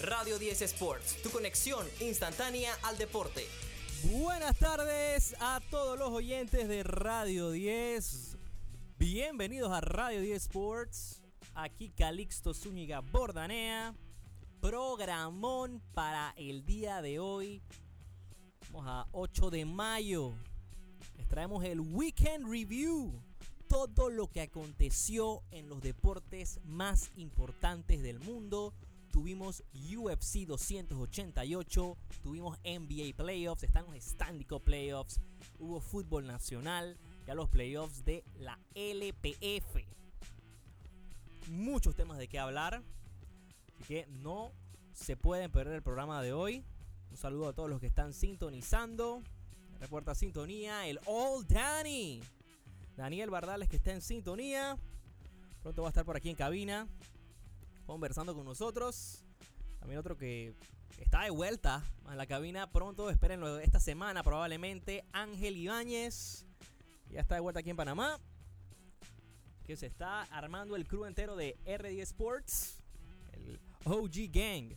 Radio 10 Sports, tu conexión instantánea al deporte. Buenas tardes a todos los oyentes de Radio 10. Bienvenidos a Radio 10 Sports. Aquí Calixto Zúñiga Bordanea. Programón para el día de hoy. Vamos a 8 de mayo. Les traemos el Weekend Review. Todo lo que aconteció en los deportes más importantes del mundo tuvimos UFC 288, tuvimos NBA Playoffs, están los Stanley Cup Playoffs, hubo fútbol nacional, ya los playoffs de la LPF. Muchos temas de qué hablar, así que no se pueden perder el programa de hoy. Un saludo a todos los que están sintonizando. Reporta sintonía el Old Danny. Daniel Bardales que está en sintonía. Pronto va a estar por aquí en cabina conversando con nosotros. También otro que está de vuelta a la cabina pronto, espérenlo esta semana probablemente. Ángel Ibáñez, ya está de vuelta aquí en Panamá. Que se está armando el crew entero de RD Sports, el OG Gang.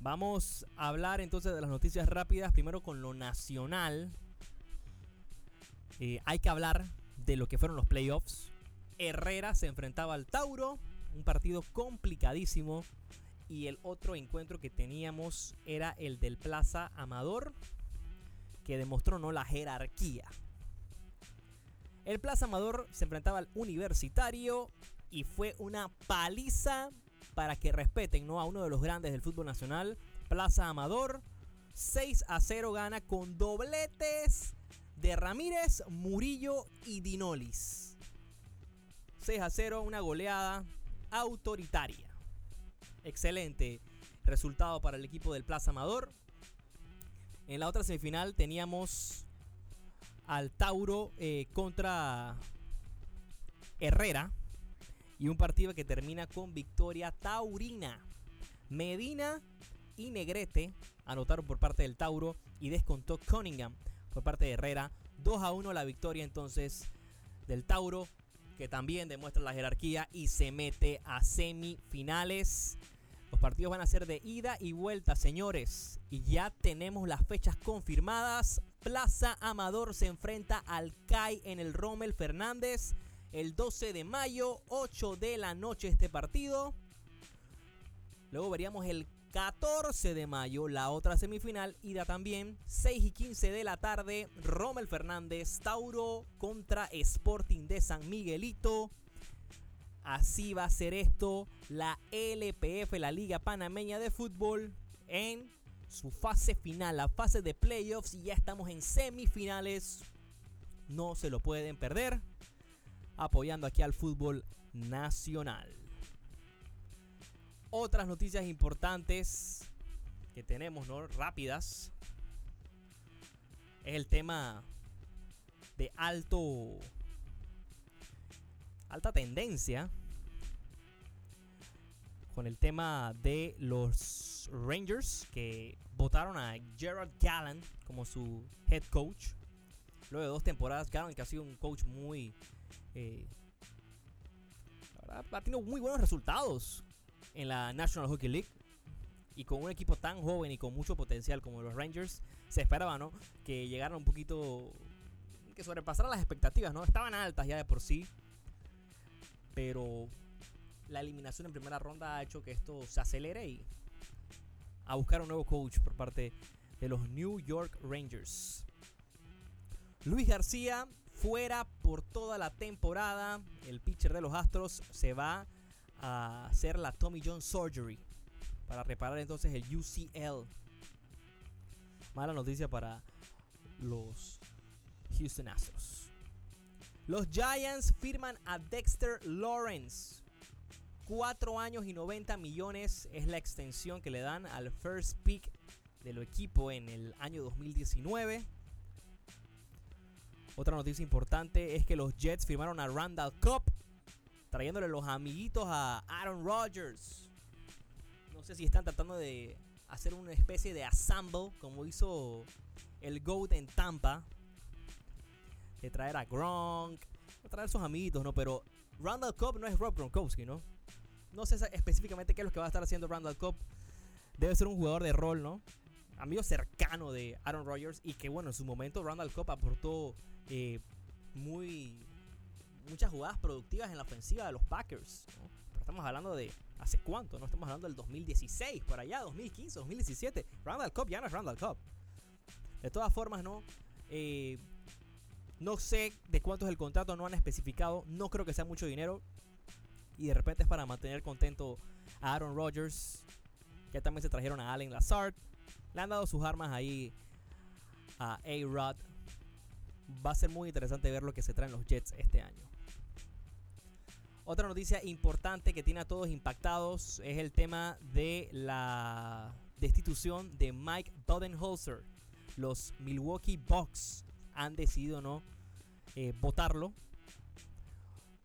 Vamos a hablar entonces de las noticias rápidas, primero con lo nacional. Eh, hay que hablar de lo que fueron los playoffs. Herrera se enfrentaba al Tauro un partido complicadísimo. Y el otro encuentro que teníamos era el del Plaza Amador, que demostró no la jerarquía. El Plaza Amador se enfrentaba al Universitario y fue una paliza para que respeten ¿no? a uno de los grandes del fútbol nacional. Plaza Amador 6 a 0 gana con dobletes de Ramírez, Murillo y Dinolis. 6 a 0, una goleada autoritaria. Excelente resultado para el equipo del Plaza Amador. En la otra semifinal teníamos al Tauro eh, contra Herrera. Y un partido que termina con victoria taurina. Medina y Negrete anotaron por parte del Tauro y descontó Cunningham por parte de Herrera. 2 a 1 la victoria entonces del Tauro que también demuestra la jerarquía y se mete a semifinales. Los partidos van a ser de ida y vuelta, señores. Y ya tenemos las fechas confirmadas. Plaza Amador se enfrenta al CAI en el Rommel Fernández el 12 de mayo, 8 de la noche este partido. Luego veríamos el 14 de mayo, la otra semifinal, ida también, 6 y 15 de la tarde, Rommel Fernández, Tauro contra Sporting de San Miguelito. Así va a ser esto, la LPF, la Liga Panameña de Fútbol, en su fase final, la fase de playoffs, y ya estamos en semifinales. No se lo pueden perder, apoyando aquí al fútbol nacional. Otras noticias importantes que tenemos, ¿no? Rápidas. Es el tema de alto. Alta tendencia. Con el tema de los Rangers que votaron a Gerard Gallant como su head coach. Luego de dos temporadas, Gallant que ha sido un coach muy. Eh, ha tenido muy buenos resultados en la National Hockey League. Y con un equipo tan joven y con mucho potencial como los Rangers, se esperaba, ¿no? Que llegaran un poquito. que sobrepasaran las expectativas, ¿no? Estaban altas ya de por sí. Pero la eliminación en primera ronda ha hecho que esto se acelere y a buscar un nuevo coach por parte de los New York Rangers. Luis García fuera por toda la temporada. El pitcher de los Astros se va a hacer la Tommy John Surgery para reparar entonces el UCL. Mala noticia para los Houston Astros. Los Giants firman a Dexter Lawrence. 4 años y 90 millones es la extensión que le dan al first pick del equipo en el año 2019. Otra noticia importante es que los Jets firmaron a Randall Cobb trayéndole los amiguitos a Aaron Rodgers. No sé si están tratando de hacer una especie de assemble como hizo el GOAT en Tampa. De traer a Gronk, de traer sus amiguitos, ¿no? Pero Randall Cobb no es Rob Gronkowski, ¿no? no sé específicamente qué es lo que va a estar haciendo Randall Cobb. Debe ser un jugador de rol, ¿no? Amigo cercano de Aaron Rodgers y que bueno, en su momento Randall Cobb aportó eh, muy muchas jugadas productivas en la ofensiva de los Packers. Pero estamos hablando de hace cuánto, no estamos hablando del 2016, por allá, 2015, 2017. Randall Cobb ya no es Randall Cobb. De todas formas, no. Eh, no sé de cuánto es el contrato, no han especificado. No creo que sea mucho dinero. Y de repente es para mantener contento a Aaron Rodgers. Ya también se trajeron a Allen Lazard. Le han dado sus armas ahí a A-Rod. Va a ser muy interesante ver lo que se traen los Jets este año. Otra noticia importante que tiene a todos impactados es el tema de la destitución de Mike Budenholzer. Los Milwaukee Bucks han decidido no eh, votarlo.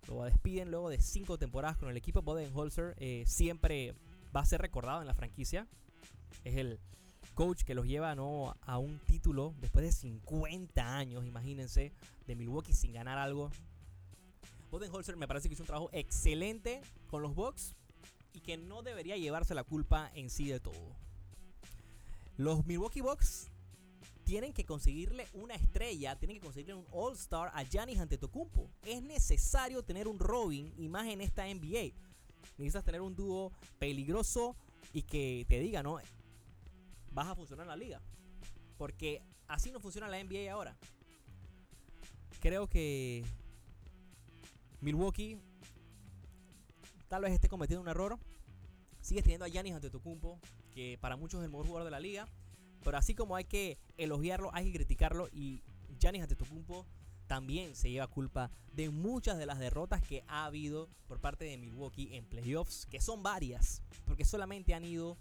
Lo despiden luego de cinco temporadas con el equipo. Budenholzer eh, siempre va a ser recordado en la franquicia. Es el coach que los lleva ¿no? a un título después de 50 años, imagínense, de Milwaukee sin ganar algo. Budenholzer me parece que hizo un trabajo excelente con los Bucks y que no debería llevarse la culpa en sí de todo. Los Milwaukee Bucks tienen que conseguirle una estrella, tienen que conseguirle un All-Star a Giannis Antetokounmpo. Es necesario tener un Robin y más en esta NBA. Necesitas tener un dúo peligroso y que te diga, ¿no? Vas a funcionar en la liga. Porque así no funciona la NBA ahora. Creo que Milwaukee tal vez esté cometiendo un error. Sigues teniendo a Giannis Antetokounmpo, que para muchos es el mejor jugador de la liga. Pero así como hay que elogiarlo, hay que criticarlo. Y Giannis Antetokounmpo también se lleva culpa de muchas de las derrotas que ha habido por parte de Milwaukee en playoffs, que son varias, porque solamente han ido,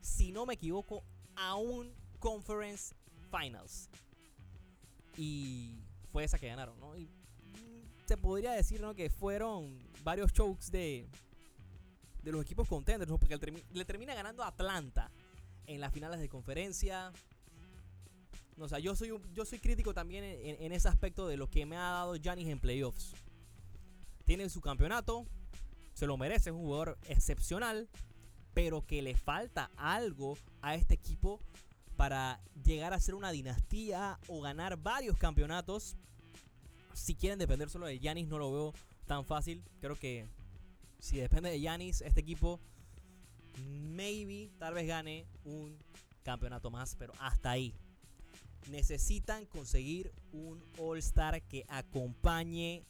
si no me equivoco, a un Conference Finals. Y fue esa que ganaron, ¿no? Se podría decir que fueron varios chokes de, de los equipos contenders, porque le termina ganando Atlanta en las finales de conferencia. No, yo soy, yo soy crítico también en, ese aspecto de lo que me ha dado Giannis en playoffs. Tiene su campeonato, se lo merece, es un jugador excepcional, pero que le falta algo a este equipo para llegar a ser una dinastía o ganar varios campeonatos si quieren depender solo de Yanis, no lo veo tan fácil. Creo que si depende de Yanis, este equipo, maybe, tal vez gane un campeonato más, pero hasta ahí. Necesitan conseguir un All-Star que acompañe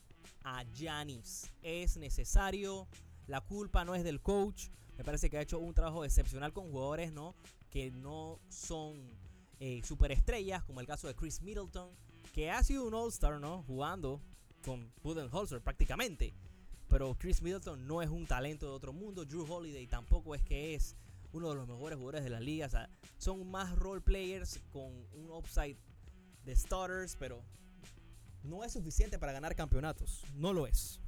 a Yanis. Es necesario. La culpa no es del coach. Me parece que ha hecho un trabajo excepcional con jugadores ¿no? que no son eh, superestrellas, como el caso de Chris Middleton que ha sido un All-Star, ¿no? Jugando con Budenholzer prácticamente. Pero Chris Middleton no es un talento de otro mundo. Drew Holiday tampoco es que es uno de los mejores jugadores de la liga. O sea, son más role players con un upside de starters, pero no es suficiente para ganar campeonatos. No lo es.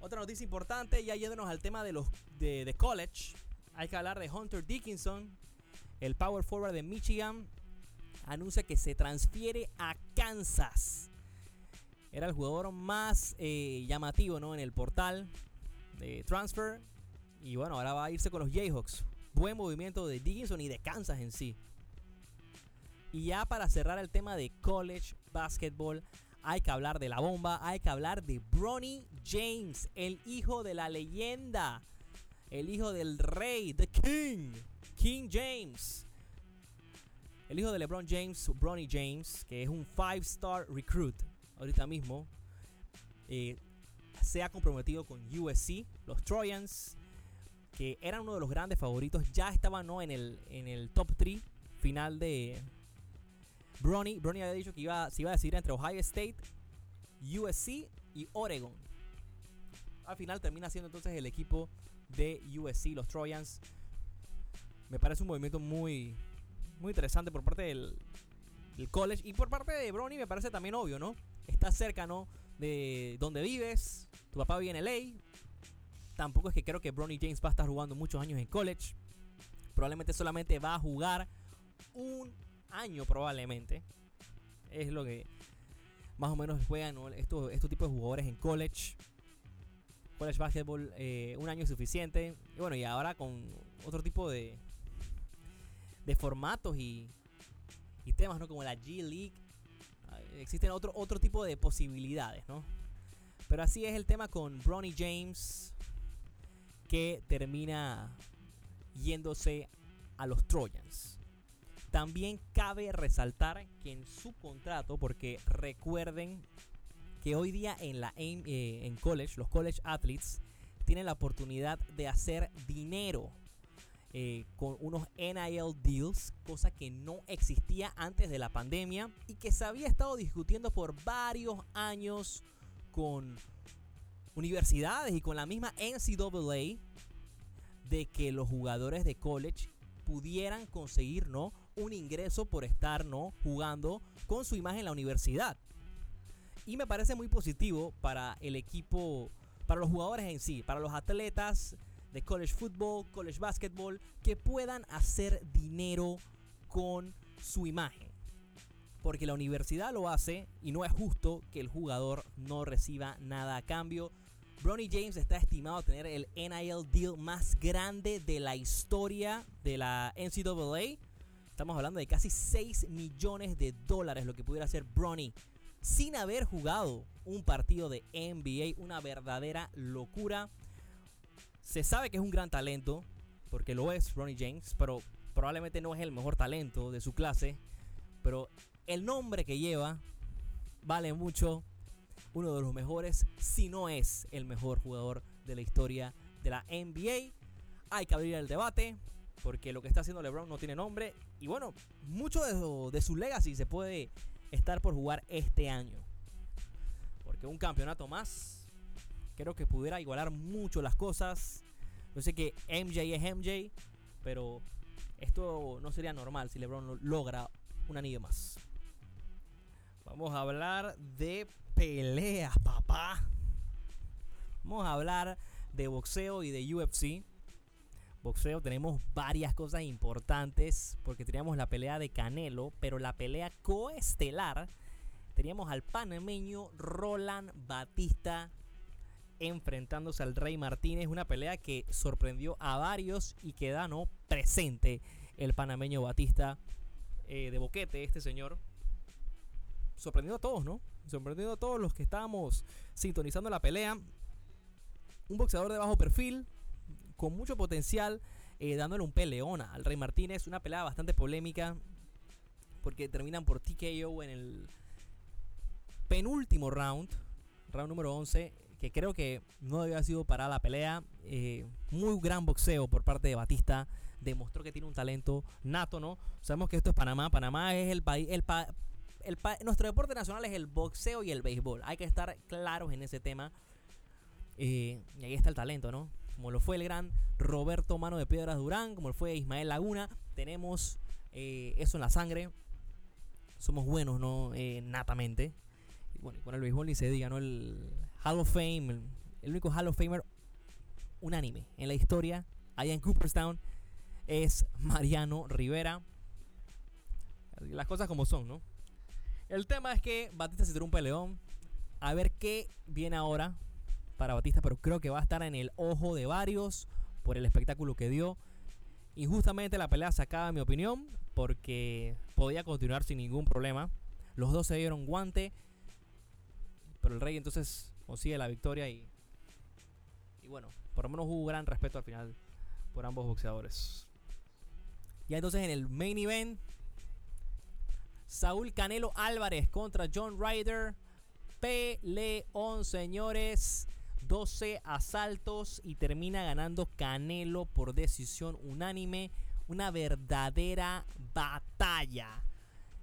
Otra noticia importante, ya yéndonos al tema de los de, de college, hay que hablar de Hunter Dickinson, el power forward de Michigan, anuncia que se transfiere a Kansas. Era el jugador más eh, llamativo ¿no? en el portal de transfer. Y bueno, ahora va a irse con los Jayhawks. Buen movimiento de Dickinson y de Kansas en sí. Y ya para cerrar el tema de college basketball, hay que hablar de la bomba, hay que hablar de Bronny James, el hijo de la leyenda, el hijo del rey, The King, King James. El hijo de LeBron James, Bronny James, que es un five-star recruit ahorita mismo, eh, se ha comprometido con USC, los Trojans, que eran uno de los grandes favoritos, ya estaban ¿no? en, el, en el top 3 final de Bronny. Bronny había dicho que iba, iba a decidir entre Ohio State, USC y Oregon. Al final termina siendo entonces el equipo de USC, los Trojans. Me parece un movimiento muy, muy interesante por parte del, college. Y por parte de Bronny me parece también obvio, ¿no? Está cerca, ¿no? De donde vives. Tu papá vive en LA. Tampoco es que creo que Bronny James va a estar jugando muchos años en college. Probablemente solamente va a jugar un año, probablemente. Es lo que más o menos juegan estos, estos tipos de jugadores en college. college basketball eh, un año suficiente. Y bueno, y ahora con otro tipo de, de formatos y, y temas, ¿no? Como la G League. ah, Existen otro, otro tipo de posibilidades, ¿no? Pero así es el tema con Bronny James, que termina yéndose a los Trojans. También cabe resaltar que en su contrato, porque recuerden que hoy día en la eh, en college, los college athletes tienen la oportunidad de hacer dinero eh, con unos NIL deals, cosa que no existía antes de la pandemia y que se había estado discutiendo por varios años con universidades y con la misma NCAA de que los jugadores de college pudieran conseguir ¿no? un ingreso por estar ¿no? jugando con su imagen en la universidad. Y me parece muy positivo para el equipo, para los jugadores en sí, para los atletas de college football, college basketball, que puedan hacer dinero con su imagen. Porque la universidad lo hace y no es justo que el jugador no reciba nada a cambio. Bronny James está estimado a tener el NIL deal más grande de la historia de la NCAA. Estamos hablando de casi 6 millones de dólares lo que pudiera hacer Bronny sin haber jugado un partido de NBA. Una verdadera locura. Se sabe que es un gran talento, porque lo es Bronny James, pero probablemente no es el mejor talento de su clase. Pero el nombre que lleva vale mucho. Uno de los mejores, si no es el mejor jugador de la historia de la NBA. Hay que abrir el debate, porque lo que está haciendo LeBron no tiene nombre. Y bueno, mucho de su, de su legacy se puede estar por jugar este año. Porque un campeonato más, creo que pudiera igualar mucho las cosas. Yo sé que MJ es MJ, pero esto no sería normal si LeBron lo- logra un anillo más. Vamos a hablar de peleas, papá. Vamos a hablar de boxeo y de UFC. Boxeo tenemos varias cosas importantes porque teníamos la pelea de Canelo, pero la pelea coestelar teníamos al panameño Roland Batista enfrentándose al Rey Martínez, una pelea que sorprendió a varios y que da no presente el panameño Batista eh, de boquete, este señor. Sorprendió a todos, ¿no? Sorprendió a todos los que estábamos sintonizando la pelea. Un boxeador de bajo perfil, con mucho potencial, eh, dándole un peleón al Rey Martínez. Una pelea bastante polémica, porque terminan por TKO en el penúltimo round, round número 11, que creo que no haber sido para la pelea. Eh, muy gran boxeo por parte de Batista. Demostró que tiene un talento nato, ¿no? Sabemos que esto es Panamá. Panamá es el país. El pa- el pa- nuestro deporte nacional es el boxeo y el béisbol. Hay que estar claros en ese tema. Eh, y ahí está el talento, ¿no? Como lo fue el gran Roberto Mano de Piedras Durán, como lo fue Ismael Laguna. Tenemos eh, eso en la sangre. Somos buenos, ¿no? Eh, natamente. Bueno, y con el béisbol ni se diga, ¿no? El Hall of Fame, el, único Hall of Famer unánime en la historia, allá en Cooperstown, es Mariano Rivera. Las cosas como son, ¿no? El tema es que Batista se tiró un peleón. A ver qué viene ahora para Batista, pero creo que va a estar en el ojo de varios por el espectáculo que dio. Injustamente la pelea se acaba, en mi opinión, porque podía continuar sin ningún problema. Los dos se dieron guante, pero el Rey entonces consigue la victoria y, y bueno, por lo menos hubo gran respeto al final por ambos boxeadores. Ya entonces en el main event, Saúl Canelo Álvarez contra John Ryder. Peleón, señores. 12 asaltos y termina ganando Canelo por decisión unánime. Una verdadera batalla.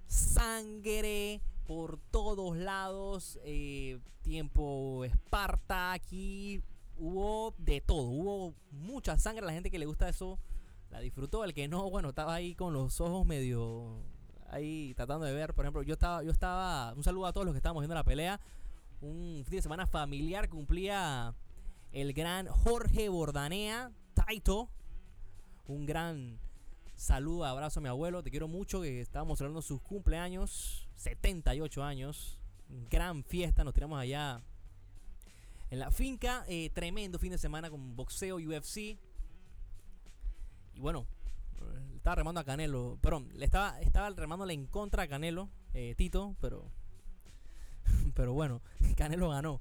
Sangre por todos lados. eh, tiempo Esparta. Aquí hubo de todo. Hubo mucha sangre. La gente que le gusta eso la disfrutó. El que no, bueno, estaba ahí con los ojos medio ahí tratando de ver. Por ejemplo, yo estaba, yo estaba. Un saludo a todos los que estábamos viendo la pelea. Un fin de semana familiar cumplía el gran Jorge Bordanea, Taito. Un gran saludo, abrazo a mi abuelo. Te quiero mucho. Que estábamos celebrando sus cumpleaños, 78 años. Gran fiesta, nos tiramos allá en la finca. Eh, tremendo fin de semana con boxeo UFC. Y bueno, le estaba remando a Canelo. Perdón, le estaba, estaba en contra a Canelo, eh, Tito, pero. Pero bueno, Canelo ganó.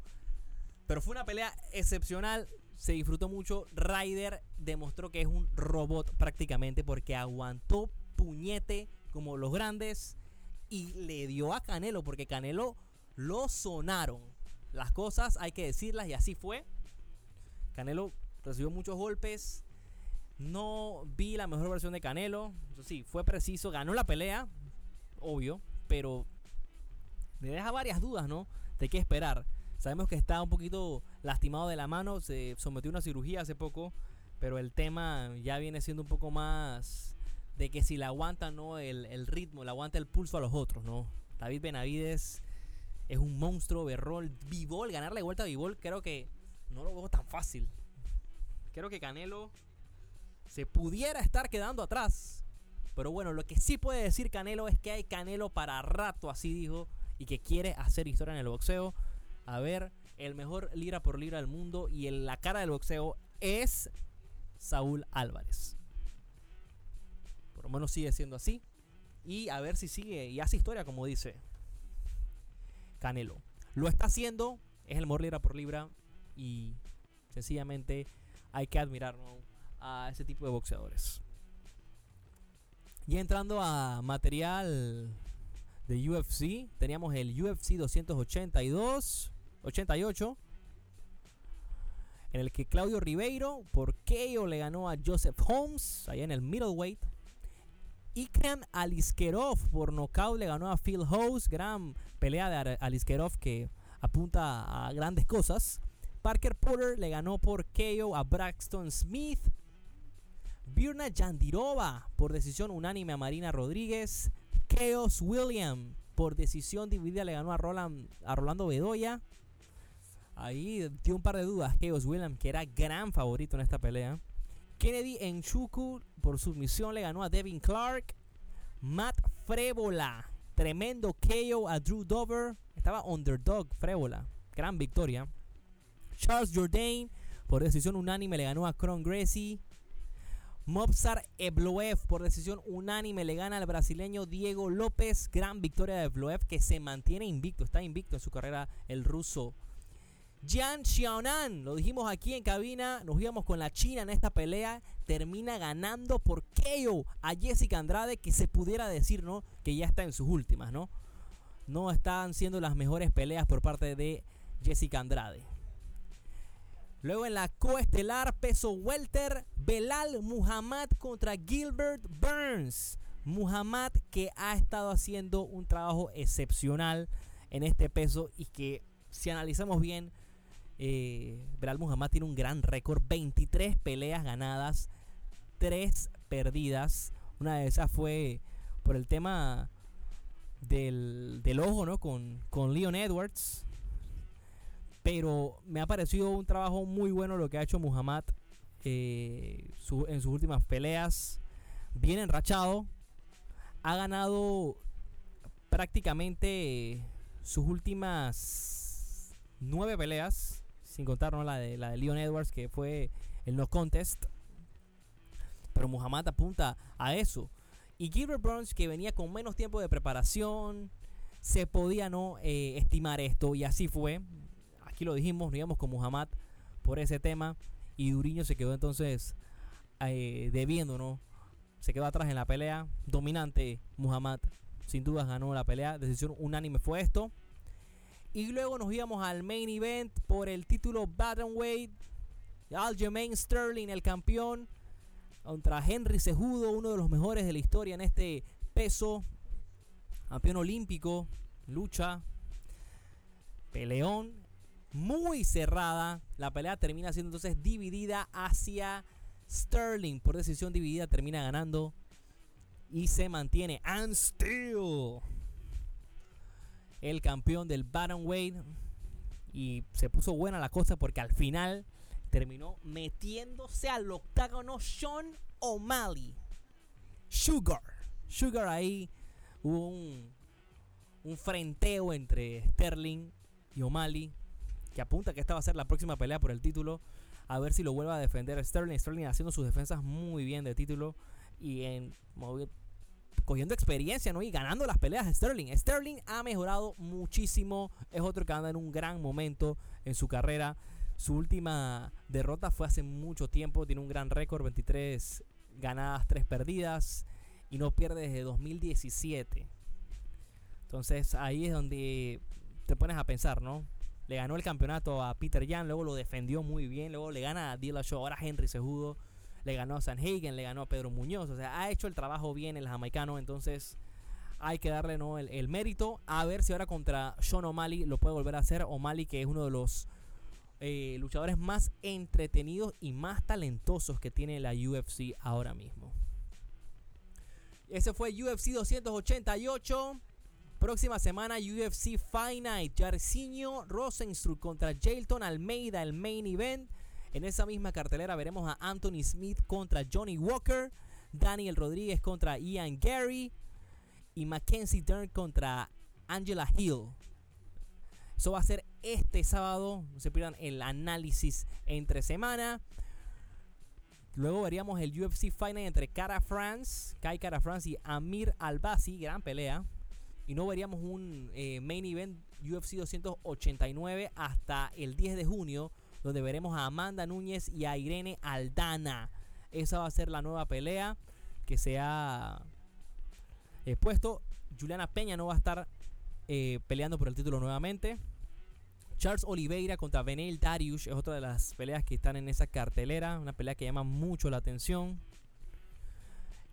Pero fue una pelea excepcional. Se disfrutó mucho. Ryder demostró que es un robot prácticamente porque aguantó puñete como los grandes y le dio a Canelo porque Canelo lo sonaron. Las cosas hay que decirlas y así fue. Canelo recibió muchos golpes. No vi la mejor versión de Canelo. Sí, fue preciso. Ganó la pelea, obvio, pero me deja varias dudas, ¿no? De qué esperar. Sabemos que está un poquito lastimado de la mano. Se sometió a una cirugía hace poco. Pero el tema ya viene siendo un poco más de que si la aguanta no el, el ritmo, le aguanta el pulso a los otros, ¿no? David Benavides es un monstruo, Berrol, Vivol, ganarle vuelta a Vivol, creo que no lo veo tan fácil. Creo que Canelo se pudiera estar quedando atrás. Pero bueno, lo que sí puede decir Canelo es que hay Canelo para rato, así dijo, y que quiere hacer historia en el boxeo. A ver, el mejor libra por libra del mundo y en la cara del boxeo es Saúl Álvarez. Por lo menos sigue siendo así. Y a ver si sigue y hace historia, como dice Canelo. Lo está haciendo, es el mejor por libra y sencillamente hay que admirar a ese tipo de boxeadores. Y entrando a material de UFC, teníamos el UFC 282, 88, en el que Claudio Ribeiro por KO le ganó a Joseph Holmes, allá en el middleweight. Ikram Aliskerov por nocaut le ganó a Phil House. Gran pelea de Aliskerov que apunta a grandes cosas. Parker Porter le ganó por KO a Braxton Smith. Birna Yandirova por decisión unánime a Marina Rodríguez. Chaos William por decisión dividida le ganó a, Roland, a Rolando Bedoya. Ahí dio un par de dudas. Chaos William, que era gran favorito en esta pelea. Kennedy en Chuku por submisión le ganó a Devin Clark. Matt Frébola, tremendo KO a Drew Dover. Estaba underdog Frébola, gran victoria. Charles Jourdain por decisión unánime le ganó a Cron Gracie. Mobsar Ebloev por decisión unánime le gana al brasileño Diego López. Gran victoria de Ebloev que se mantiene invicto, está invicto en su carrera el ruso Jian Xiaonan, lo dijimos aquí en cabina, nos íbamos con la China en esta pelea, termina ganando por KO a Jessica Andrade, que se pudiera decir, ¿no? Que ya está en sus últimas, ¿no? No están siendo las mejores peleas por parte de Jessica Andrade. Luego en la coestelar, peso welter, Belal Muhammad contra Gilbert Burns. Muhammad que ha estado haciendo un trabajo excepcional en este peso y que si analizamos bien eh, Belal Muhammad tiene un gran récord, 23 peleas ganadas, 3 perdidas. Una de esas fue por el tema del, ojo, ¿no? Con, con Leon Edwards. Pero me ha parecido un trabajo muy bueno lo que ha hecho Muhammad eh, en sus últimas peleas. Bien enrachado. Ha ganado prácticamente sus últimas nueve peleas sin contar la, de, la de Leon Edwards, que fue el no contest. Pero Muhammad apunta a eso. Y Gilbert Burns, que venía con menos tiempo de preparación, se podía no eh, estimar esto. Y así fue. Aquí lo dijimos, íbamos con Muhammad por ese tema. Y Duriño se quedó entonces eh, debiendo, ¿no? Se quedó atrás en la pelea. Dominante Muhammad. Sin dudas ganó la pelea. Decisión unánime fue esto. Y luego nos íbamos al main event por el título Battenweight. Aljamain Sterling, el campeón, contra Henry Sejudo, uno de los mejores de la historia en este peso. Campeón olímpico, lucha, peleón, muy cerrada. La pelea termina siendo entonces dividida hacia Sterling. Por decisión dividida termina ganando y se mantiene. And still el campeón del Weight Y se puso buena la cosa porque al final terminó metiéndose al octágono Sean O'Malley. Sugar. Sugar ahí hubo un, un frenteo entre Sterling y O'Malley. que apunta que esta va a ser la próxima pelea por el título. A ver si lo vuelve a defender Sterling. Sterling haciendo sus defensas muy bien de título y en cogiendo experiencia, ¿no? Y ganando las peleas de Sterling. Sterling ha mejorado muchísimo. Es otro que anda en un gran momento en su carrera. Su última derrota fue hace mucho tiempo. Tiene un gran récord, 23 ganadas, 3 perdidas. Y no pierde desde 2017. Entonces ahí es donde te pones a pensar, ¿no? Le ganó el campeonato a Peter Jan, luego lo defendió muy bien, luego le gana a Dillashaw, ahora Henry Sejudo le ganó a Sanhagen, le ganó a Pedro Muñoz. O sea, ha hecho el trabajo bien el jamaicano. Entonces hay que darle ¿no? el, mérito. A ver si ahora contra Sean O'Malley lo puede volver a hacer. O'Malley que es uno de los eh, luchadores más entretenidos y más talentosos que tiene la UFC ahora mismo. Ese fue UFC 288. Próxima semana UFC Night. Jarcinho Rosenstruck contra Jailton Almeida, el main event. En esa misma cartelera veremos a Anthony Smith contra Johnny Walker, Daniel Rodríguez contra Ian Gary y Mackenzie Dern contra Angela Hill. Eso va a ser este sábado. No se pierdan el análisis entre semana. Luego veríamos el UFC Final entre Cara France, Kai Cara France y Amir Albasi. Gran pelea. Y no veríamos un eh, main event UFC 289 hasta el 10 de junio donde veremos a Amanda Núñez y a Irene Aldana. Esa va a ser la nueva pelea que se ha expuesto. Juliana Peña no va a estar eh, peleando por el título nuevamente. Charles Oliveira contra Benel Darius es otra de las peleas que están en esa cartelera. Una pelea que llama mucho la atención.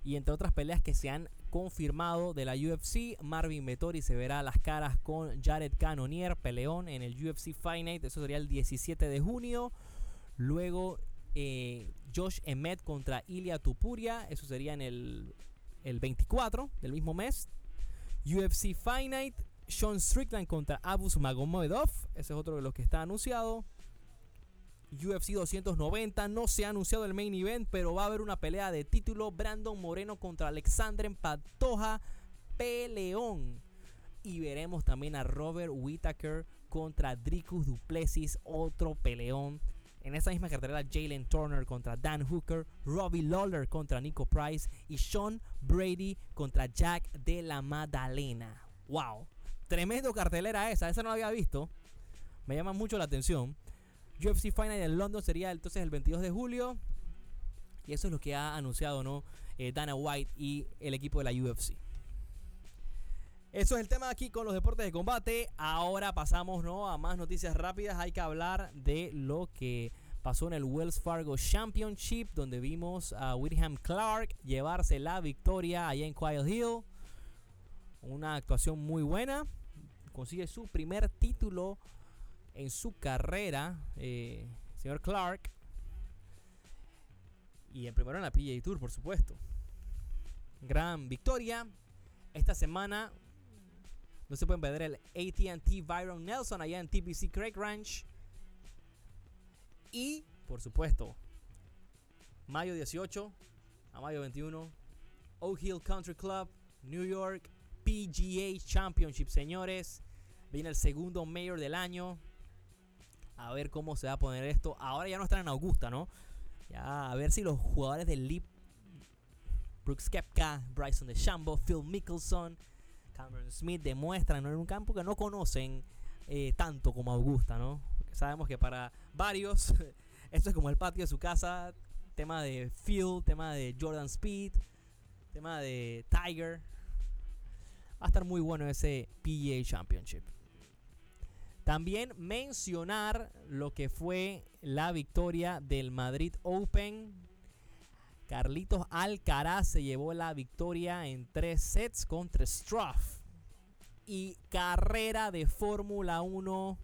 Y entre otras peleas que se han confirmado de la UFC, Marvin Vettori se verá las caras con Jared Cannonier, peleón en el UFC Fight Night, eso sería el 17 de junio. Luego eh, Josh Emmett contra Ilya Tupuria, eso sería en el, el 24 del mismo mes. UFC Fight Night, Sean Strickland contra Abus Magomedov, ese es otro de los que está anunciado. UFC 290. No se ha anunciado el main event, pero va a haber una pelea de título. Brandon Moreno contra Alexander Patoja. Peleón. Y veremos también a Robert Whittaker contra Dricus Duplessis. Otro peleón. En esa misma cartelera, Jalen Turner contra Dan Hooker, Robbie Lawler contra Nico Price y Sean Brady contra Jack de la Madalena. ¡Wow! Tremendo cartelera esa, esa no la había visto. Me llama mucho la atención. UFC Final en London sería entonces el 22 de julio. Y eso es lo que ha anunciado ¿no? Eh, Dana White y el equipo de la UFC. Eso es el tema aquí con los deportes de combate. Ahora pasamos ¿no? a más noticias rápidas. Hay que hablar de lo que pasó en el Wells Fargo Championship, donde vimos a William Clark llevarse la victoria allá en Quiet Hill. Una actuación muy buena. Consigue su primer título en su carrera, eh, señor Clark. Y en primero en la PGA Tour, por supuesto. Gran victoria. Esta semana no se pueden perder el ATT Byron Nelson allá en TPC Craig Ranch. Y, por supuesto, mayo 18 a mayo 21, Oak Hill Country Club, New York, PGA Championship, señores. Viene el segundo mayor del año a ver cómo se va a poner esto. Ahora ya no están en Augusta, ¿no? Ya a ver si los jugadores del Leap, Brooks Kepka, Bryson DeChambeau, Phil Mickelson, Cameron Smith demuestran en un campo que no conocen eh, tanto como Augusta, ¿no? sabemos que para varios esto es como el patio de su casa, tema de Phil, tema de Jordan Speed, tema de Tiger. Va a estar muy bueno ese PGA Championship. También mencionar lo que fue la victoria del Madrid Open. Carlitos Alcaraz se llevó la victoria en tres sets contra Struff. Y carrera de Fórmula 1.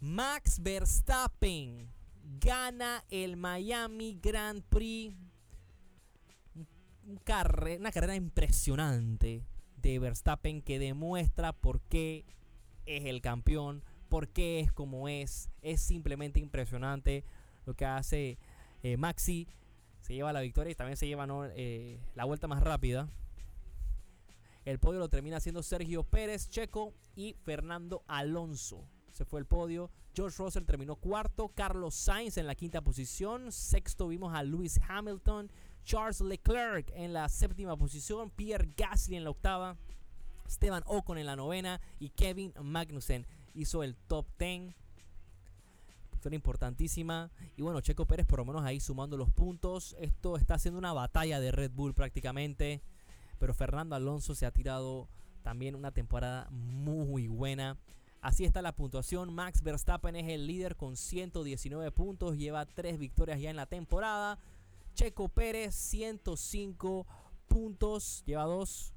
Max Verstappen gana el Miami Grand Prix. una carrera impresionante de Verstappen que demuestra por qué es el campeón, por qué es como es. Es simplemente impresionante lo que hace eh, Maxi. Se lleva la victoria y también se lleva eh, la vuelta más rápida. El podio lo termina haciendo Sergio Pérez, Checo y Fernando Alonso. se fue el podio. George Russell terminó cuarto. Carlos Sainz en la quinta posición. Sexto vimos a Lewis Hamilton. Charles Leclerc en la séptima posición. Pierre Gasly en la octava. Esteban Ocon en la novena. Y Kevin Magnussen hizo el top 10. Victoria importantísima. Y bueno, Checo Pérez por lo menos ahí sumando los puntos. Esto está siendo una batalla de Red Bull prácticamente. Pero Fernando Alonso se ha tirado también una temporada muy buena. Así está la puntuación. Max Verstappen es el líder con 119 puntos. Lleva 3 victorias ya en la temporada. Checo Pérez 105 puntos. Lleva 2.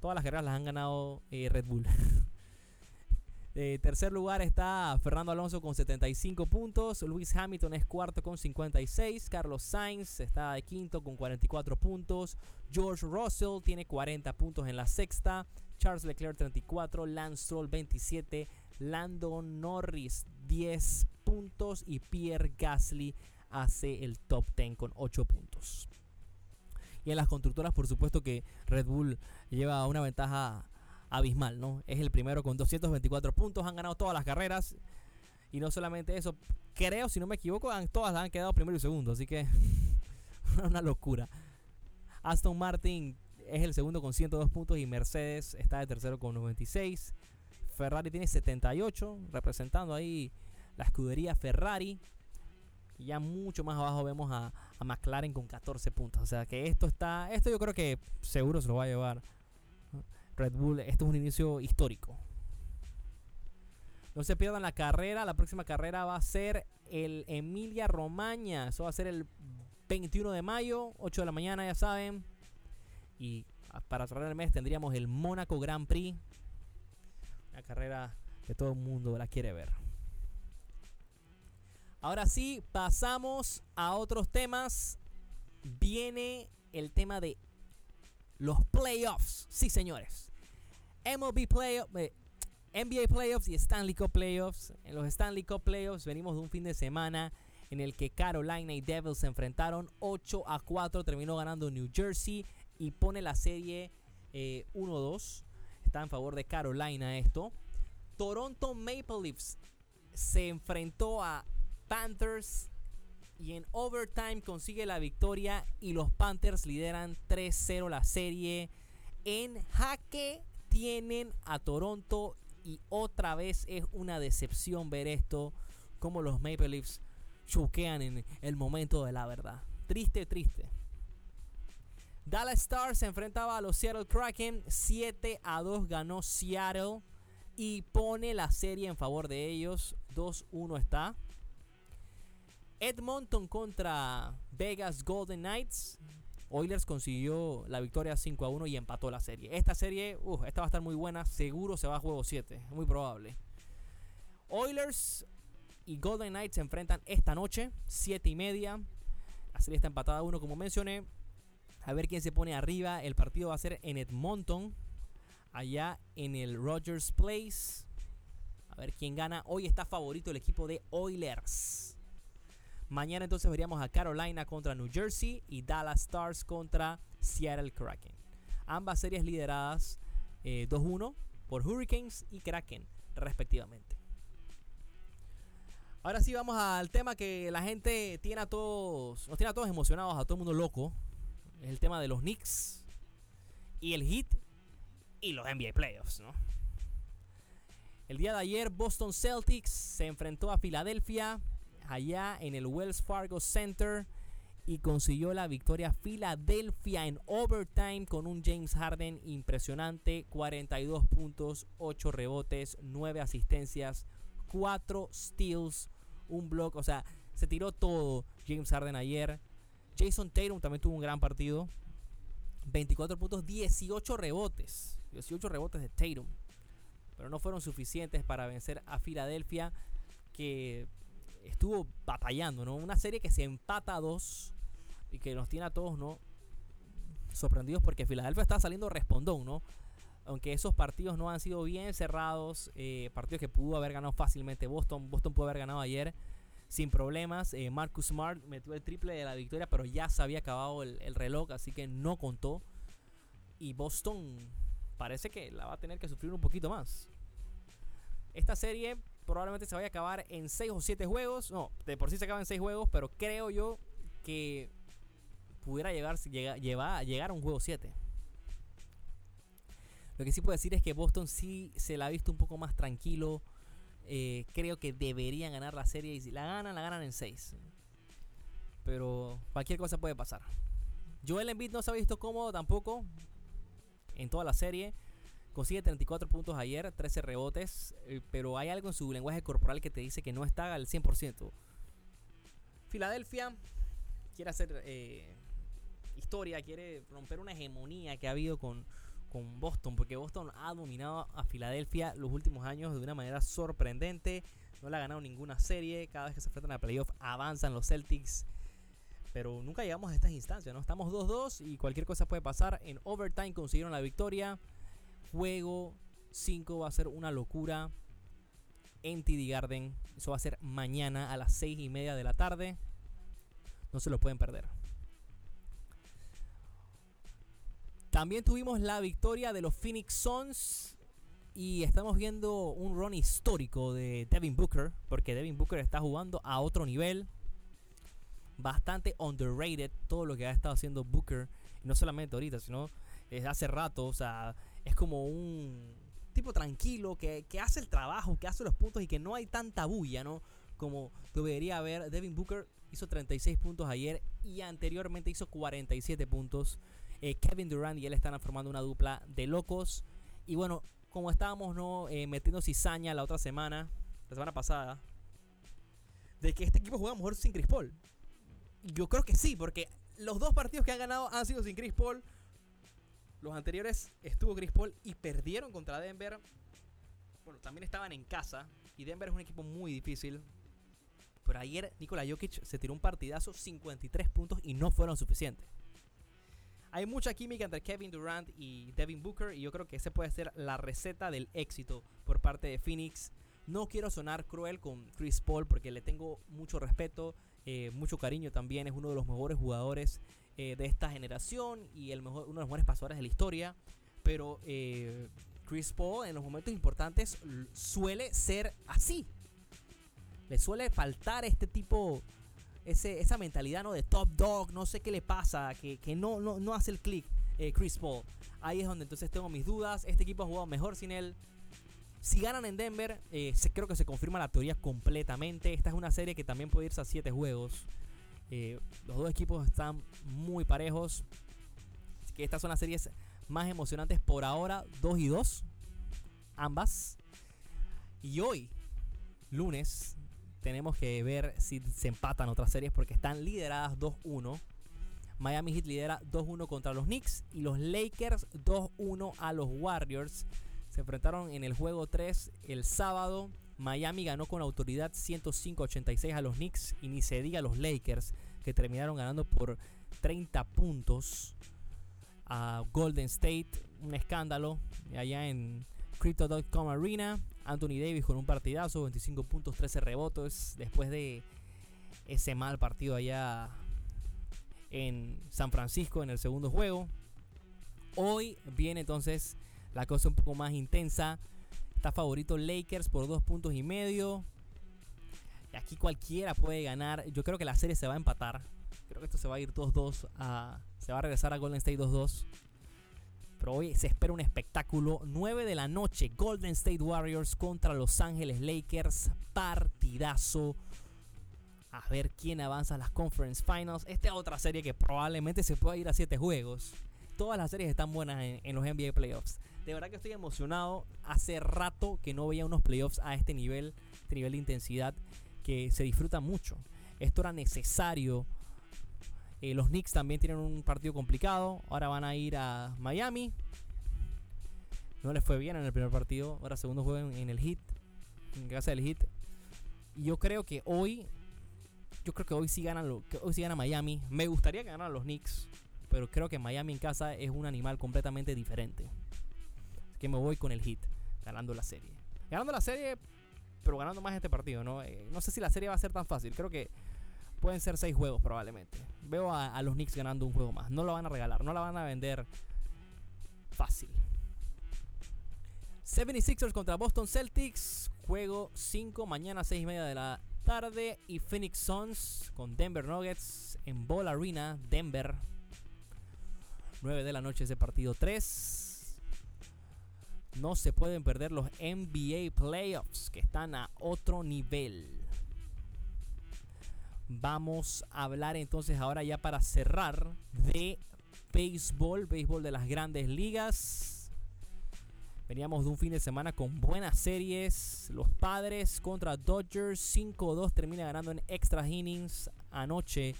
Todas las carreras las han ganado eh, Red Bull. De tercer lugar está Fernando Alonso con 75 puntos. Luis Hamilton es cuarto con 56. Carlos Sainz está de quinto con 44 puntos. George Russell tiene 40 puntos en la sexta. Charles Leclerc 34. Lance Stroll 27. Lando Norris 10 puntos. Y Pierre Gasly hace el top 10 con 8 puntos. Y en las constructoras, por supuesto que Red Bull lleva una ventaja abismal, ¿no? Es el primero con 224 puntos, han ganado todas las carreras. Y no solamente eso, creo, si no me equivoco, han, todas han quedado primero y segundo, así que una locura. Aston Martin es el segundo con 102 puntos y Mercedes está de tercero con 96. Ferrari tiene 78, representando ahí la escudería Ferrari. Y ya mucho más abajo vemos a, a McLaren con 14 puntos. O sea que esto está, esto yo creo que seguro se lo va a llevar Red Bull, esto es un inicio histórico. No se pierdan la carrera. La próxima carrera va a ser el Emilia Romagna. Eso va a ser el 21 de mayo, 8 de la mañana, ya saben. Y para cerrar el mes tendríamos el Mónaco Grand Prix. Una carrera que todo el mundo la quiere ver. Ahora sí, pasamos a otros temas. Viene el tema de los playoffs. Sí, señores. MLB Playoffs, eh, NBA Playoffs y Stanley Cup Playoffs. En los Stanley Cup Playoffs venimos de un fin de semana en el que Carolina y Devils se enfrentaron 8 a 4. Terminó ganando New Jersey y pone la serie 1-2. Eh, Está en favor de Carolina esto. Toronto Maple Leafs se enfrentó a Panthers y en overtime consigue la victoria y los Panthers lideran 3-0 la serie en jaque tienen a Toronto y otra vez es una decepción ver esto, como los Maple Leafs choquean en el momento de la verdad. Triste, triste. Dallas Stars se enfrentaba a los Seattle Kraken. 7 a 2 ganó Seattle y pone la serie en favor de ellos. 2-1 está. Edmonton contra Vegas Golden Knights. Oilers consiguió la victoria 5 a 1 y empató la serie. Esta serie, esta va a estar muy buena. Seguro se va a juego 7. Muy probable. Oilers y Golden Knights se enfrentan esta noche, 7 y media. La serie está empatada a 1, como mencioné. A ver quién se pone arriba. El partido va a ser en Edmonton, allá en el Rogers Place. A ver quién gana. Hoy está favorito el equipo de Oilers. Mañana entonces veríamos a Carolina contra New Jersey y Dallas Stars contra Seattle Kraken. Ambas series lideradas 2-1 eh, por Hurricanes y Kraken respectivamente. Ahora sí vamos al tema que la gente tiene a todos, nos tiene a todos emocionados, a todo el mundo loco. Es el tema de los Knicks y el Heat y los NBA Playoffs. El día de ayer Boston Celtics se enfrentó a Filadelfia allá en el Wells Fargo Center y consiguió la victoria Filadelfia en overtime con un James Harden impresionante, 42 puntos, 8 rebotes, 9 asistencias, 4 steals, un block, o sea, se tiró todo James Harden ayer. Jason Tatum también tuvo un gran partido, 24 puntos, 18 rebotes, 18 rebotes de Tatum, pero no fueron suficientes para vencer a Filadelfia que estuvo batallando, ¿no? Una serie que se empata a dos y que nos tiene a todos, ¿no? Sorprendidos porque Filadelfia está saliendo respondón, ¿no? Aunque esos partidos no han sido bien cerrados, eh, partidos que pudo haber ganado fácilmente Boston. Boston pudo haber ganado ayer sin problemas. Eh, Marcus Smart metió el triple de la victoria, pero ya se había acabado el, el reloj, así que no contó. Y Boston parece que la va a tener que sufrir un poquito más. Esta serie probablemente se vaya a acabar en 6 o 7 juegos. No, de por sí se acaba en 6 juegos, pero creo yo que pudiera llegar, llegar, a un juego 7. Lo que sí puedo decir es que Boston sí se la ha visto un poco más tranquilo. Eh, creo que deberían ganar la serie y si la ganan, la ganan en 6. Pero cualquier cosa puede pasar. Joel Embiid no se ha visto cómodo tampoco en toda la serie. Consigue 34 puntos ayer, 13 rebotes, eh, pero hay algo en su lenguaje corporal que te dice que no está al 100%. Filadelfia quiere hacer eh, historia, quiere romper una hegemonía que ha habido con, con Boston, porque Boston ha dominado a Filadelfia los últimos años de una manera sorprendente. No le ha ganado ninguna serie. Cada vez que se enfrentan a playoff avanzan los Celtics. Pero nunca llegamos a estas instancias, ¿no? Estamos 2-2 y cualquier cosa puede pasar. En overtime consiguieron la victoria. Juego 5 va a ser una locura en TD Garden. Eso va a ser mañana a las 6 y media de la tarde. No se lo pueden perder. También tuvimos la victoria de los Phoenix Suns. Y estamos viendo un run histórico de Devin Booker. Porque Devin Booker está jugando a otro nivel. Bastante underrated todo lo que ha estado haciendo Booker. No solamente ahorita, sino hace rato. O sea, es como un tipo tranquilo que, hace el trabajo, que hace los puntos y que no hay tanta bulla, ¿no? Como debería haber. Devin Booker hizo 36 puntos ayer y anteriormente hizo 47 puntos. Eh, Kevin Durant y él están formando una dupla de locos. Y bueno, como estábamos ¿no? Eh, metiendo cizaña la otra semana, la semana pasada, de que este equipo juega mejor sin Chris Paul. Yo creo que sí, porque los dos partidos que han ganado han sido sin Chris Paul. Los anteriores estuvo Chris Paul y perdieron contra Denver. Bueno, también estaban en casa. Y Denver es un equipo muy difícil. Pero ayer Nikola Jokic se tiró un partidazo, 53 puntos y no fueron suficientes. Hay mucha química entre Kevin Durant y Devin Booker y yo creo que esa puede ser la receta del éxito por parte de Phoenix. No quiero sonar cruel con Chris Paul porque le tengo mucho respeto, eh, mucho cariño también. Es uno de los mejores jugadores eh, de esta generación y el mejor, uno de los mejores pasadores de la historia. Pero eh, Chris Paul en los momentos importantes suele ser así. Le suele faltar este tipo, ese, esa mentalidad ¿no? de top dog, no sé qué le pasa, que, no, no, no, hace el click eh, Chris Paul. Ahí es donde entonces tengo mis dudas. Este equipo ha jugado mejor sin él. Si ganan en Denver, creo que se confirma la teoría completamente. Esta es una serie que también puede irse a 7 juegos. Eh, los dos equipos están muy parejos. Así que estas son las series más emocionantes por ahora. 2 y 2. Ambas. Y hoy, lunes, tenemos que ver si se empatan otras series porque están lideradas 2-1. Miami Heat lidera 2-1 contra los Knicks y los Lakers 2-1 a los Warriors. Se enfrentaron en el juego 3 el sábado. Miami ganó con autoridad 105-86 a los Knicks y ni se diga a los Lakers que terminaron ganando por 30 puntos a Golden State. Un escándalo allá en Crypto.com Arena. Anthony Davis con un partidazo, 25 puntos, 13 rebotes después de ese mal partido allá en San Francisco en el segundo juego. Hoy viene entonces la cosa un poco más intensa. Está favorito Lakers por dos puntos y medio. Y aquí cualquiera puede ganar. Yo creo que la serie se va a empatar. Creo que esto se va a ir 2-2. se va a regresar a Golden State 2-2. Pero hoy se espera un espectáculo. 9 de la noche. Golden State Warriors contra Los Ángeles Lakers. Partidazo. A ver quién avanza a las Conference Finals. Esta es otra serie que probablemente se pueda ir a 7 juegos. Todas las series están buenas en, en los NBA Playoffs. De verdad que estoy emocionado. Hace rato que no veía unos playoffs a este nivel, este nivel de intensidad que se disfruta mucho. Esto era necesario. Eh, los Knicks también tienen un partido complicado. Ahora van a ir a Miami. No les fue bien en el primer partido. Ahora segundo juego en, el Heat. En casa del Heat. Y yo creo que hoy. Yo creo que hoy sí ganan, hoy sí gana Miami. Me gustaría que ganaran los Knicks. Pero creo que Miami en casa es un animal completamente diferente que me voy con el hit, ganando la serie. Ganando la serie, pero ganando más este partido, ¿no? Eh, no sé si la serie va a ser tan fácil. Creo que pueden ser seis juegos probablemente. Veo a, los Knicks ganando un juego más. No lo van a regalar, no la van a vender fácil. 76ers contra Boston Celtics. Juego 5, mañana 6 y media de la tarde. Y Phoenix Suns con Denver Nuggets en Ball Arena, Denver. 9 de la noche ese partido 3. No se pueden perder los NBA Playoffs que están a otro nivel. Vamos a hablar entonces ahora ya para cerrar de béisbol, béisbol de las grandes ligas. Veníamos de un fin de semana con buenas series. Los padres contra Dodgers 5-2 termina ganando en extra innings. Anoche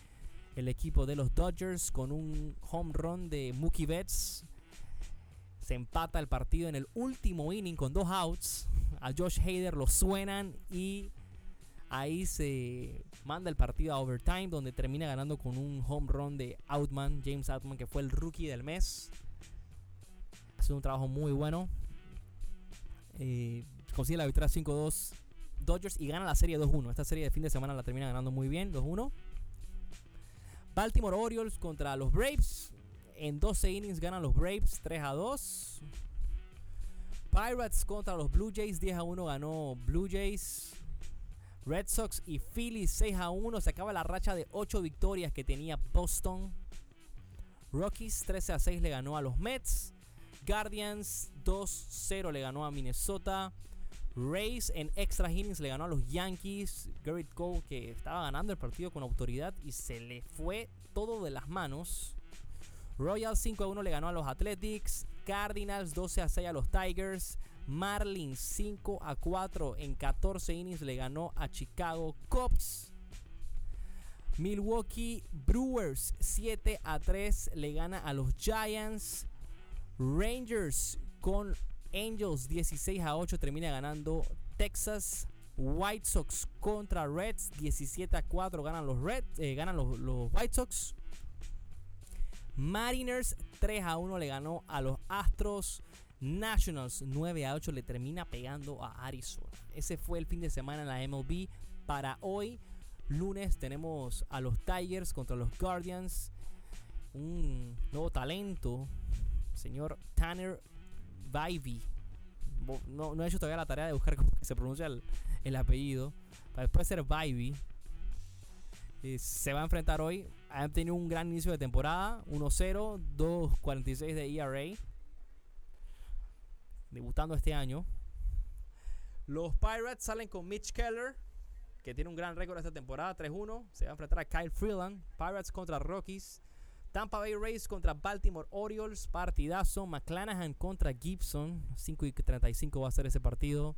el equipo de los Dodgers con un home run de Mookie Betts. Se empata el partido en el último inning con dos outs. A Josh Hader lo suenan y ahí se manda el partido a overtime donde termina ganando con un home run de Outman, James Outman, que fue el rookie del mes. Ha sido un trabajo muy bueno. Eh, consigue la victoria 5-2 Dodgers y gana la serie 2-1. Esta serie de fin de semana la termina ganando muy bien, 2-1. Baltimore Orioles contra los Braves. En 12 innings ganan los Braves 3 2. Pirates contra los Blue Jays 10 1 ganó Blue Jays. Red Sox y Phillies 6 1. Se acaba la racha de 8 victorias que tenía Boston. Rockies 13 6 le ganó a los Mets. Guardians 2-0 le ganó a Minnesota. Rays en extra innings le ganó a los Yankees. Garrett Cole que estaba ganando el partido con autoridad y se le fue todo de las manos. Royals 5 1 le ganó a los Athletics. Cardinals 12 6 a los Tigers. Marlins 5 a 4 en 14 innings le ganó a Chicago Cubs. Milwaukee Brewers 7 a 3 le gana a los Giants. Rangers con Angels 16 a 8 termina ganando Texas. White Sox contra Reds 17 a 4 ganan los Reds, eh, ganan los, los, White Sox. Mariners 3 a 1 le ganó a los Astros. Nationals 9 a 8 le termina pegando a Arizona. Ese fue el fin de semana en la MLB. Para hoy, lunes, tenemos a los Tigers contra los Guardians. Un nuevo talento señor Tanner Vivey. No, no, he hecho todavía la tarea de buscar cómo se pronuncia el, apellido. Para después ser Vivey. Eh, se va a enfrentar hoy. Han tenido un gran inicio de temporada. 1-0, 2-46 de ERA. Debutando este año. Los Pirates salen con Mitch Keller, que tiene un gran récord esta temporada, 3-1. Se va a enfrentar a Kyle Freeland. Pirates contra Rockies. Tampa Bay Rays contra Baltimore Orioles, partidazo. McClanahan contra Gibson, 5 y 35 va a ser ese partido.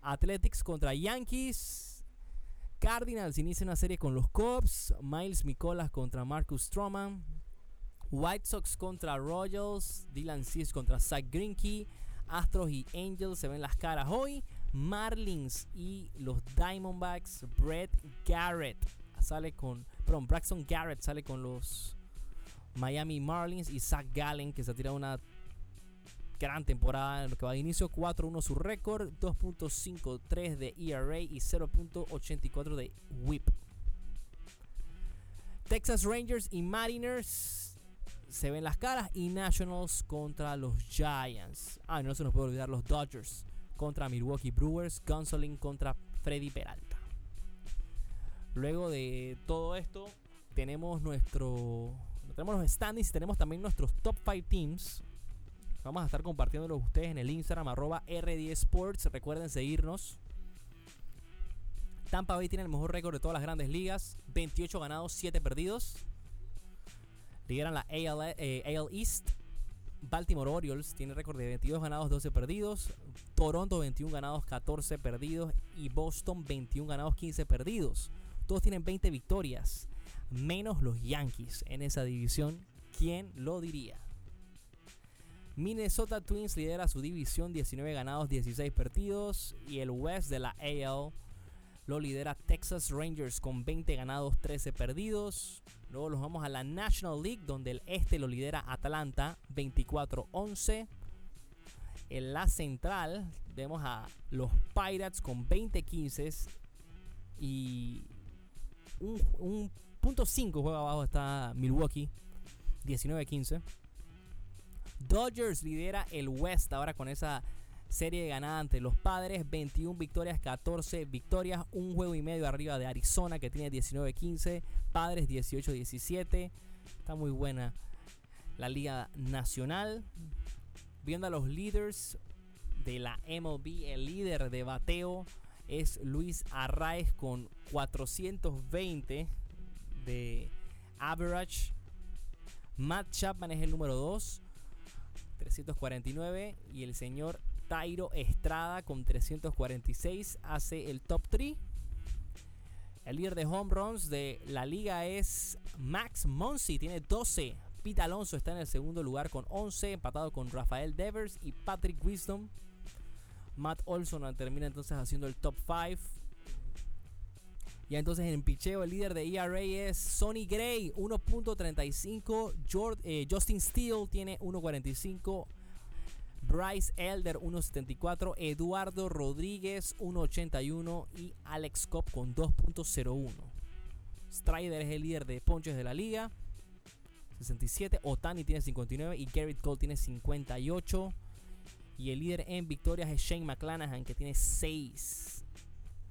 Athletics contra Yankees. Cardinals inicia una serie con los Cubs. Miles Mikolas contra Marcus Stroman. White Sox contra Royals. Dylan Cease contra Zach Greinke. Astros y Angels se ven las caras hoy. Marlins y los Diamondbacks. Brett Garrett sale con. Perdón, Braxton Garrett sale con los Miami Marlins y Zach Gallen, que se ha tirado una gran temporada en lo que va de inicio. 4-1 su récord, 2.53 de ERA y 0.84 de WHIP. Texas Rangers y Mariners se ven las caras y Nationals contra los Giants. Ah, no se nos puede olvidar los Dodgers contra Milwaukee Brewers, Gonsolin contra Freddy Peralta. Luego de todo esto, tenemos nuestro tenemos los standings y tenemos también nuestros top 5 teams. Vamos a estar compartiéndolos ustedes en el Instagram arroba R10 Sports. Recuerden seguirnos. Tampa Bay tiene el mejor récord de todas las grandes ligas. 28 ganados, 7 perdidos. Lideran la AL, eh, AL East. Baltimore Orioles tiene récord de 22 ganados, 12 perdidos. Toronto 21 ganados, 14 perdidos. Y Boston 21 ganados, 15 perdidos. Todos tienen 20 victorias menos los Yankees en esa división. ¿Quién lo diría? Minnesota Twins lidera su división 19 ganados, 16 perdidos. Y el West de la AL lo lidera Texas Rangers con 20 ganados, 13 perdidos. Luego nos vamos a la National League donde el este lo lidera Atlanta 24-11. En la central vemos a los Pirates con 20 15 y un, un Punto 5 juega abajo está Milwaukee. 19-15. Dodgers lidera el West ahora con esa Serie ganada ante los padres, 21 victorias, 14 victorias, un juego y medio arriba de Arizona que tiene 19-15, padres 18-17. Está muy buena la liga nacional. Viendo a los líderes de la MLB, el líder de bateo es Luis Arraez con 420 de average. Matt Chapman es el número 2, 349. Y el señor Tairo Estrada con 346 hace el top 3. El líder de home runs de la liga es Max Monsi, tiene 12. Pete Alonso está en el segundo lugar con 11, empatado con Rafael Devers y Patrick Wisdom. Matt Olson termina entonces haciendo el top 5. Ya entonces en picheo el líder de ERA es Sonny Gray, 1.35. Eh, Justin Steele tiene 1.45. Bryce Elder 1.74, Eduardo Rodríguez 1.81 y Alex Cobb con 2.01. Strider es el líder de ponches de la liga, 67. Otani tiene 59 y Garrett Cole tiene 58. Y el líder en victorias es Shane McClanahan que tiene 6.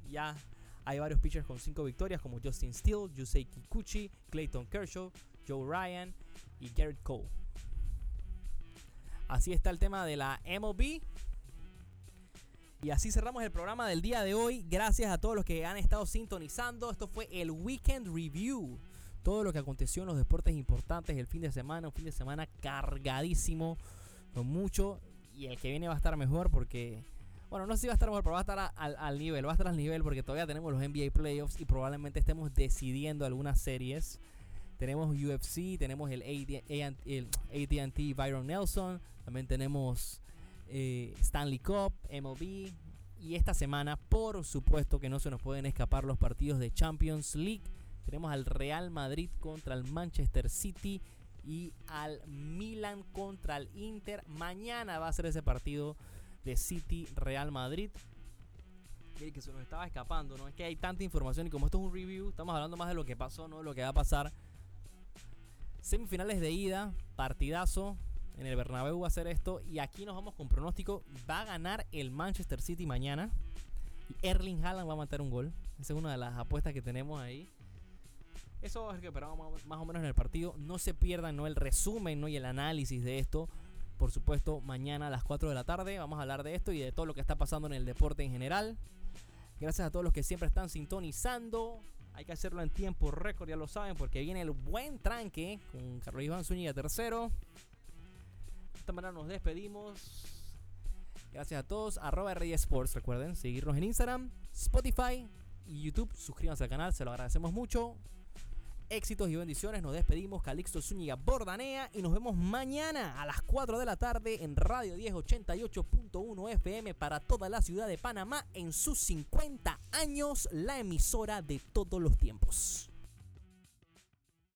Ya hay varios pitchers con 5 victorias como Justin Steele, Yusei Kikuchi, Clayton Kershaw, Joe Ryan y Garrett Cole. Así está el tema de la MLB. Y así cerramos el programa del día de hoy. Gracias a todos los que han estado sintonizando. Esto fue el Weekend Review. Todo lo que aconteció en los deportes importantes el fin de semana. Un fin de semana cargadísimo. Con mucho. Y el que viene va a estar mejor porque... Bueno, no sé si va a estar mejor, pero va a estar al, al nivel. Va a estar al nivel porque todavía tenemos los NBA Playoffs y probablemente estemos decidiendo algunas series. Tenemos UFC, tenemos el ATT Byron Nelson, también tenemos eh, Stanley Cup, MLB. Y esta semana, por supuesto que no se nos pueden escapar los partidos de Champions League. Tenemos al Real Madrid contra el Manchester City y al Milan contra el Inter. Mañana va a ser ese partido de City Real Madrid. que se nos estaba escapando, ¿no? Es que hay tanta información y como esto es un review, estamos hablando más de lo que pasó, no de lo que va a pasar. Semifinales de ida, partidazo. En el Bernabéu va a ser esto. Y aquí nos vamos con pronóstico. Va a ganar el Manchester City mañana. Erling Haaland va a matar un gol. Esa es una de las apuestas que tenemos ahí. Eso es lo que esperamos más o menos en el partido. No se pierdan ¿no? el resumen ¿no? y el análisis de esto. Por supuesto, mañana a las 4 de la tarde vamos a hablar de esto y de todo lo que está pasando en el deporte en general. Gracias a todos los que siempre están sintonizando. Hay que hacerlo en tiempo récord, ya lo saben, porque viene el buen tranque con Carlos Iván Zúñiga tercero. De esta manera nos despedimos. Gracias a todos. Arroba RD Sports. Recuerden seguirnos en Instagram, Spotify y YouTube. Suscríbanse al canal, se lo agradecemos mucho. Éxitos y bendiciones. Nos despedimos. Calixto Zúñiga Bordanea. Y nos vemos mañana a las 4 de la tarde en Radio 1088.1 FM para toda la ciudad de Panamá en sus 50 años. La emisora de todos los tiempos.